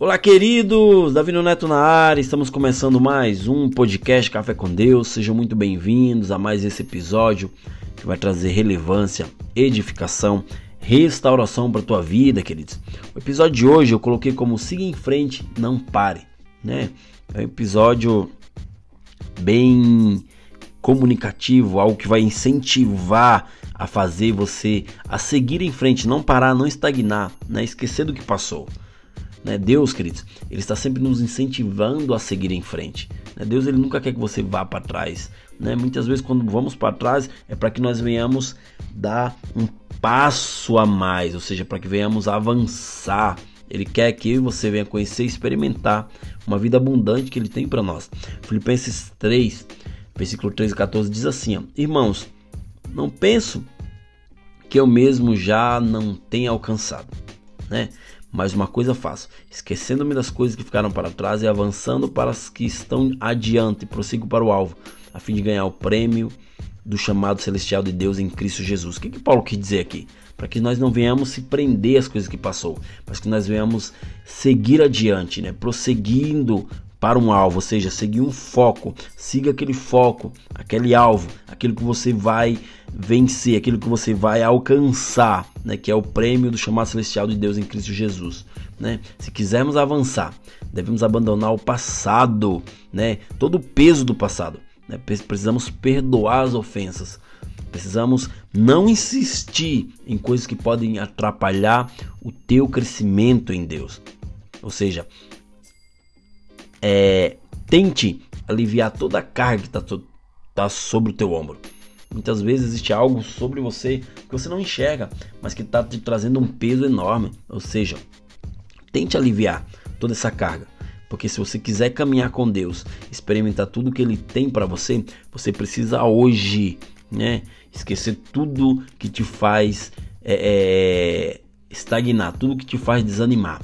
Olá, queridos! Davi Neto na área, estamos começando mais um podcast Café com Deus. Sejam muito bem-vindos a mais esse episódio que vai trazer relevância, edificação, restauração para a tua vida, queridos. O episódio de hoje eu coloquei como siga em frente, não pare, né? É um episódio bem comunicativo, algo que vai incentivar a fazer você a seguir em frente, não parar, não estagnar, né? Esquecer do que passou. Né? Deus, queridos, ele está sempre nos incentivando a seguir em frente. Né? Deus, ele nunca quer que você vá para trás. Né? Muitas vezes, quando vamos para trás, é para que nós venhamos dar um passo a mais, ou seja, para que venhamos avançar. Ele quer que você venha conhecer e experimentar uma vida abundante que ele tem para nós. Filipenses 3, versículo 3 e 14 diz assim: ó, Irmãos, não penso que eu mesmo já não tenha alcançado, né? Mas uma coisa faço, esquecendo-me das coisas que ficaram para trás e avançando para as que estão adiante, prossigo para o alvo, a fim de ganhar o prêmio do chamado celestial de Deus em Cristo Jesus. O que, que Paulo quis dizer aqui? Para que nós não venhamos se prender às coisas que passou, mas que nós venhamos seguir adiante, né? prosseguindo para um alvo, ou seja, seguir um foco, siga aquele foco, aquele alvo, aquilo que você vai vencer, aquilo que você vai alcançar, né, que é o prêmio do chamado celestial de Deus em Cristo Jesus, né? Se quisermos avançar, devemos abandonar o passado, né? Todo o peso do passado, né? Precisamos perdoar as ofensas. Precisamos não insistir em coisas que podem atrapalhar o teu crescimento em Deus. Ou seja, é, tente aliviar toda a carga que está tá sobre o teu ombro. Muitas vezes existe algo sobre você que você não enxerga, mas que está te trazendo um peso enorme. Ou seja, tente aliviar toda essa carga. Porque se você quiser caminhar com Deus, experimentar tudo que Ele tem para você, você precisa hoje, né? Esquecer tudo que te faz é, é, estagnar, tudo que te faz desanimar.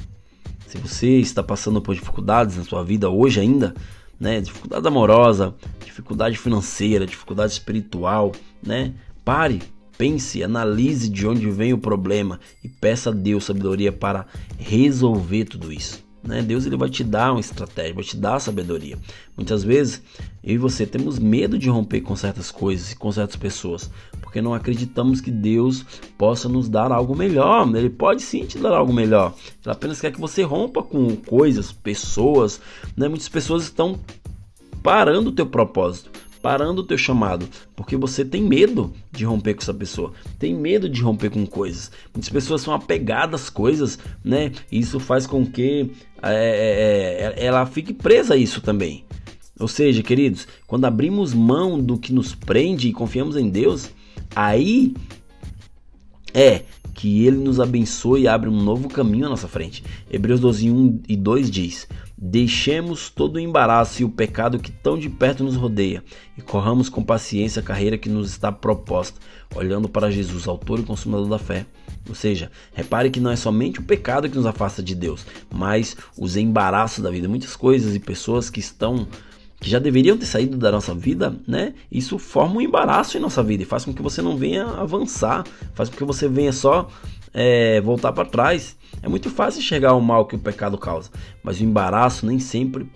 Se você está passando por dificuldades na sua vida hoje ainda, né, dificuldade amorosa, dificuldade financeira, dificuldade espiritual, né? Pare, pense, analise de onde vem o problema e peça a Deus sabedoria para resolver tudo isso. Né? Deus ele vai te dar uma estratégia, vai te dar sabedoria. Muitas vezes eu e você temos medo de romper com certas coisas e com certas pessoas, porque não acreditamos que Deus possa nos dar algo melhor. Ele pode sim te dar algo melhor. Ele apenas quer que você rompa com coisas, pessoas. Né? Muitas pessoas estão parando o teu propósito parando o teu chamado, porque você tem medo de romper com essa pessoa, tem medo de romper com coisas. Muitas pessoas são apegadas às coisas, né? E isso faz com que é, é, é, ela fique presa a isso também. Ou seja, queridos, quando abrimos mão do que nos prende e confiamos em Deus, aí é que ele nos abençoe e abre um novo caminho à nossa frente. Hebreus 12, 1 e 2 diz: Deixemos todo o embaraço e o pecado que tão de perto nos rodeia e corramos com paciência a carreira que nos está proposta, olhando para Jesus, autor e consumador da fé. Ou seja, repare que não é somente o pecado que nos afasta de Deus, mas os embaraços da vida. Muitas coisas e pessoas que estão que já deveriam ter saído da nossa vida, né? Isso forma um embaraço em nossa vida e faz com que você não venha avançar, faz com que você venha só é, voltar para trás. É muito fácil enxergar o mal que o pecado causa, mas o embaraço nem sempre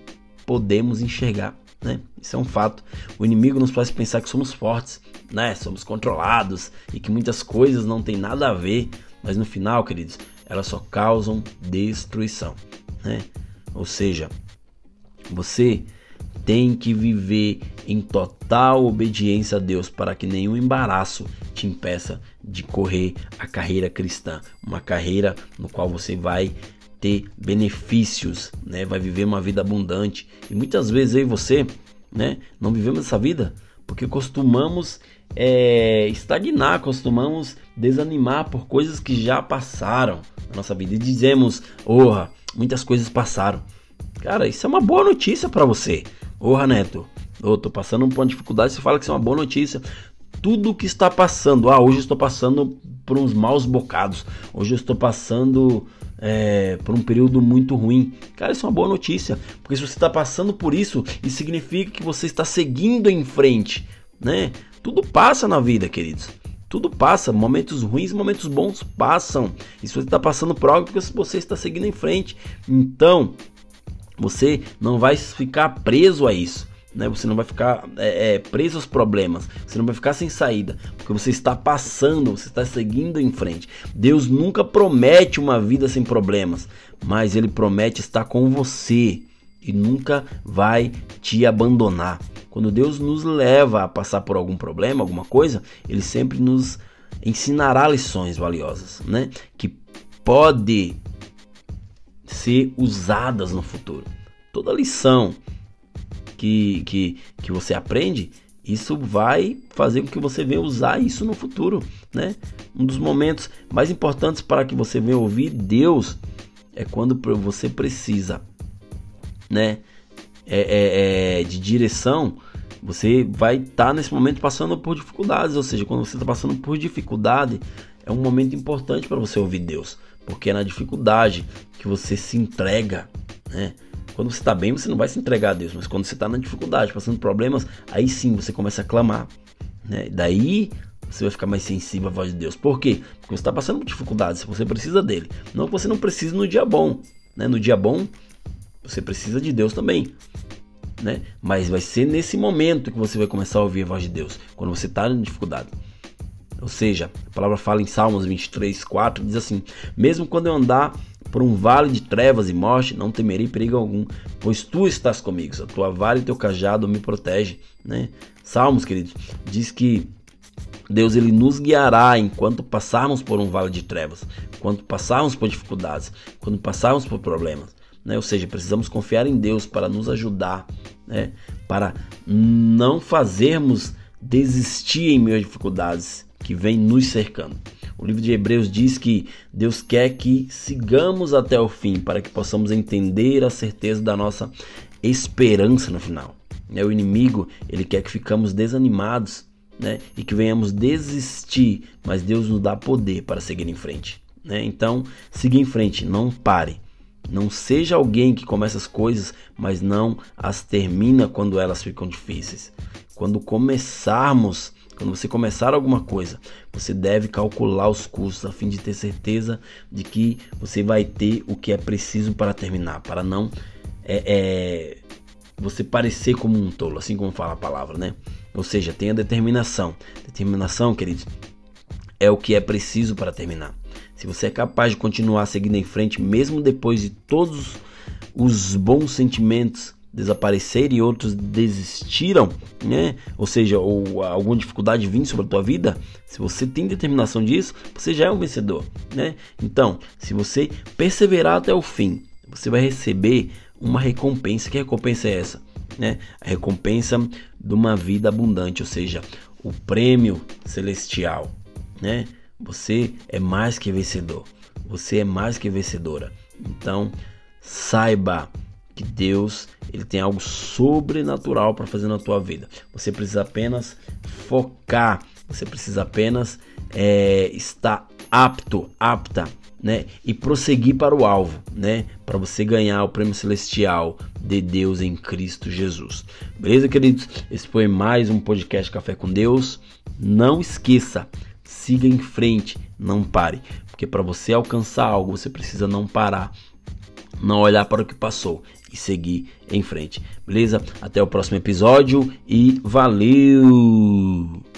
podemos enxergar. Né? Isso é um fato. O inimigo nos faz pensar que somos fortes, né? Somos controlados e que muitas coisas não têm nada a ver, mas no final, queridos, elas só causam destruição, né? Ou seja, você tem que viver em total obediência a Deus para que nenhum embaraço te impeça de correr a carreira cristã, uma carreira no qual você vai ter benefícios, né? Vai viver uma vida abundante. E muitas vezes e você, né, não vivemos essa vida porque costumamos é, estagnar, costumamos desanimar por coisas que já passaram na nossa vida e dizemos, orra, muitas coisas passaram. Cara, isso é uma boa notícia para você. Orra, Neto, eu tô passando por uma dificuldade, você fala que isso é uma boa notícia. Tudo que está passando, ah, hoje eu estou passando por uns maus bocados, hoje eu estou passando é, por um período muito ruim. Cara, isso é uma boa notícia, porque se você está passando por isso, isso significa que você está seguindo em frente, né? Tudo passa na vida, queridos. Tudo passa, momentos ruins, momentos bons passam. E se você está passando por algo, porque você está seguindo em frente. Então, você não vai ficar preso a isso. Né? Você não vai ficar é, é, preso aos problemas, você não vai ficar sem saída, porque você está passando, você está seguindo em frente. Deus nunca promete uma vida sem problemas, mas Ele promete estar com você e nunca vai te abandonar. Quando Deus nos leva a passar por algum problema, alguma coisa, Ele sempre nos ensinará lições valiosas, né? Que pode ser usadas no futuro. Toda lição que, que, que você aprende, isso vai fazer com que você venha usar isso no futuro, né? Um dos momentos mais importantes para que você venha ouvir Deus é quando você precisa, né? É, é, é de direção, você vai estar tá nesse momento passando por dificuldades, ou seja, quando você está passando por dificuldade, é um momento importante para você ouvir Deus, porque é na dificuldade que você se entrega, né? Quando você está bem, você não vai se entregar a Deus, mas quando você está na dificuldade, passando problemas, aí sim você começa a clamar. Né? Daí você vai ficar mais sensível à voz de Deus. Por quê? Porque você está passando por dificuldades, você precisa dele. Não que você não precise no dia bom. Né? No dia bom, você precisa de Deus também. Né? Mas vai ser nesse momento que você vai começar a ouvir a voz de Deus, quando você está em dificuldade. Ou seja, a palavra fala em Salmos 23, 4, diz assim: Mesmo quando eu andar por um vale de trevas e morte, não temerei perigo algum, pois tu estás comigo, a tua vara e teu cajado me protege, né? Salmos, queridos, diz que Deus ele nos guiará enquanto passarmos por um vale de trevas, enquanto passarmos por dificuldades, quando passarmos por problemas, né? Ou seja, precisamos confiar em Deus para nos ajudar, né? Para não fazermos desistir em meio a dificuldades que vem nos cercando. O livro de Hebreus diz que Deus quer que sigamos até o fim para que possamos entender a certeza da nossa esperança no final. Né, o inimigo ele quer que ficamos desanimados né, e que venhamos desistir, mas Deus nos dá poder para seguir em frente. Né? Então, siga em frente, não pare. Não seja alguém que começa as coisas, mas não as termina quando elas ficam difíceis. Quando começarmos quando você começar alguma coisa, você deve calcular os custos a fim de ter certeza de que você vai ter o que é preciso para terminar, para não é, é, você parecer como um tolo, assim como fala a palavra, né? Ou seja, tenha determinação. Determinação, queridos, é o que é preciso para terminar. Se você é capaz de continuar seguindo em frente, mesmo depois de todos os bons sentimentos desaparecer e outros desistiram, né? Ou seja, ou alguma dificuldade vir sobre a tua vida, se você tem determinação disso, você já é um vencedor, né? Então, se você perseverar até o fim, você vai receber uma recompensa. Que recompensa é essa? Né? A recompensa de uma vida abundante, ou seja, o prêmio celestial, né? Você é mais que vencedor. Você é mais que vencedora. Então, saiba que Deus ele tem algo sobrenatural para fazer na tua vida. Você precisa apenas focar, você precisa apenas é, estar apto, apta, né? E prosseguir para o alvo, né? Para você ganhar o prêmio celestial de Deus em Cristo Jesus. Beleza, queridos? Esse foi mais um podcast Café com Deus. Não esqueça, siga em frente, não pare, porque para você alcançar algo você precisa não parar, não olhar para o que passou e seguir em frente. Beleza? Até o próximo episódio e valeu!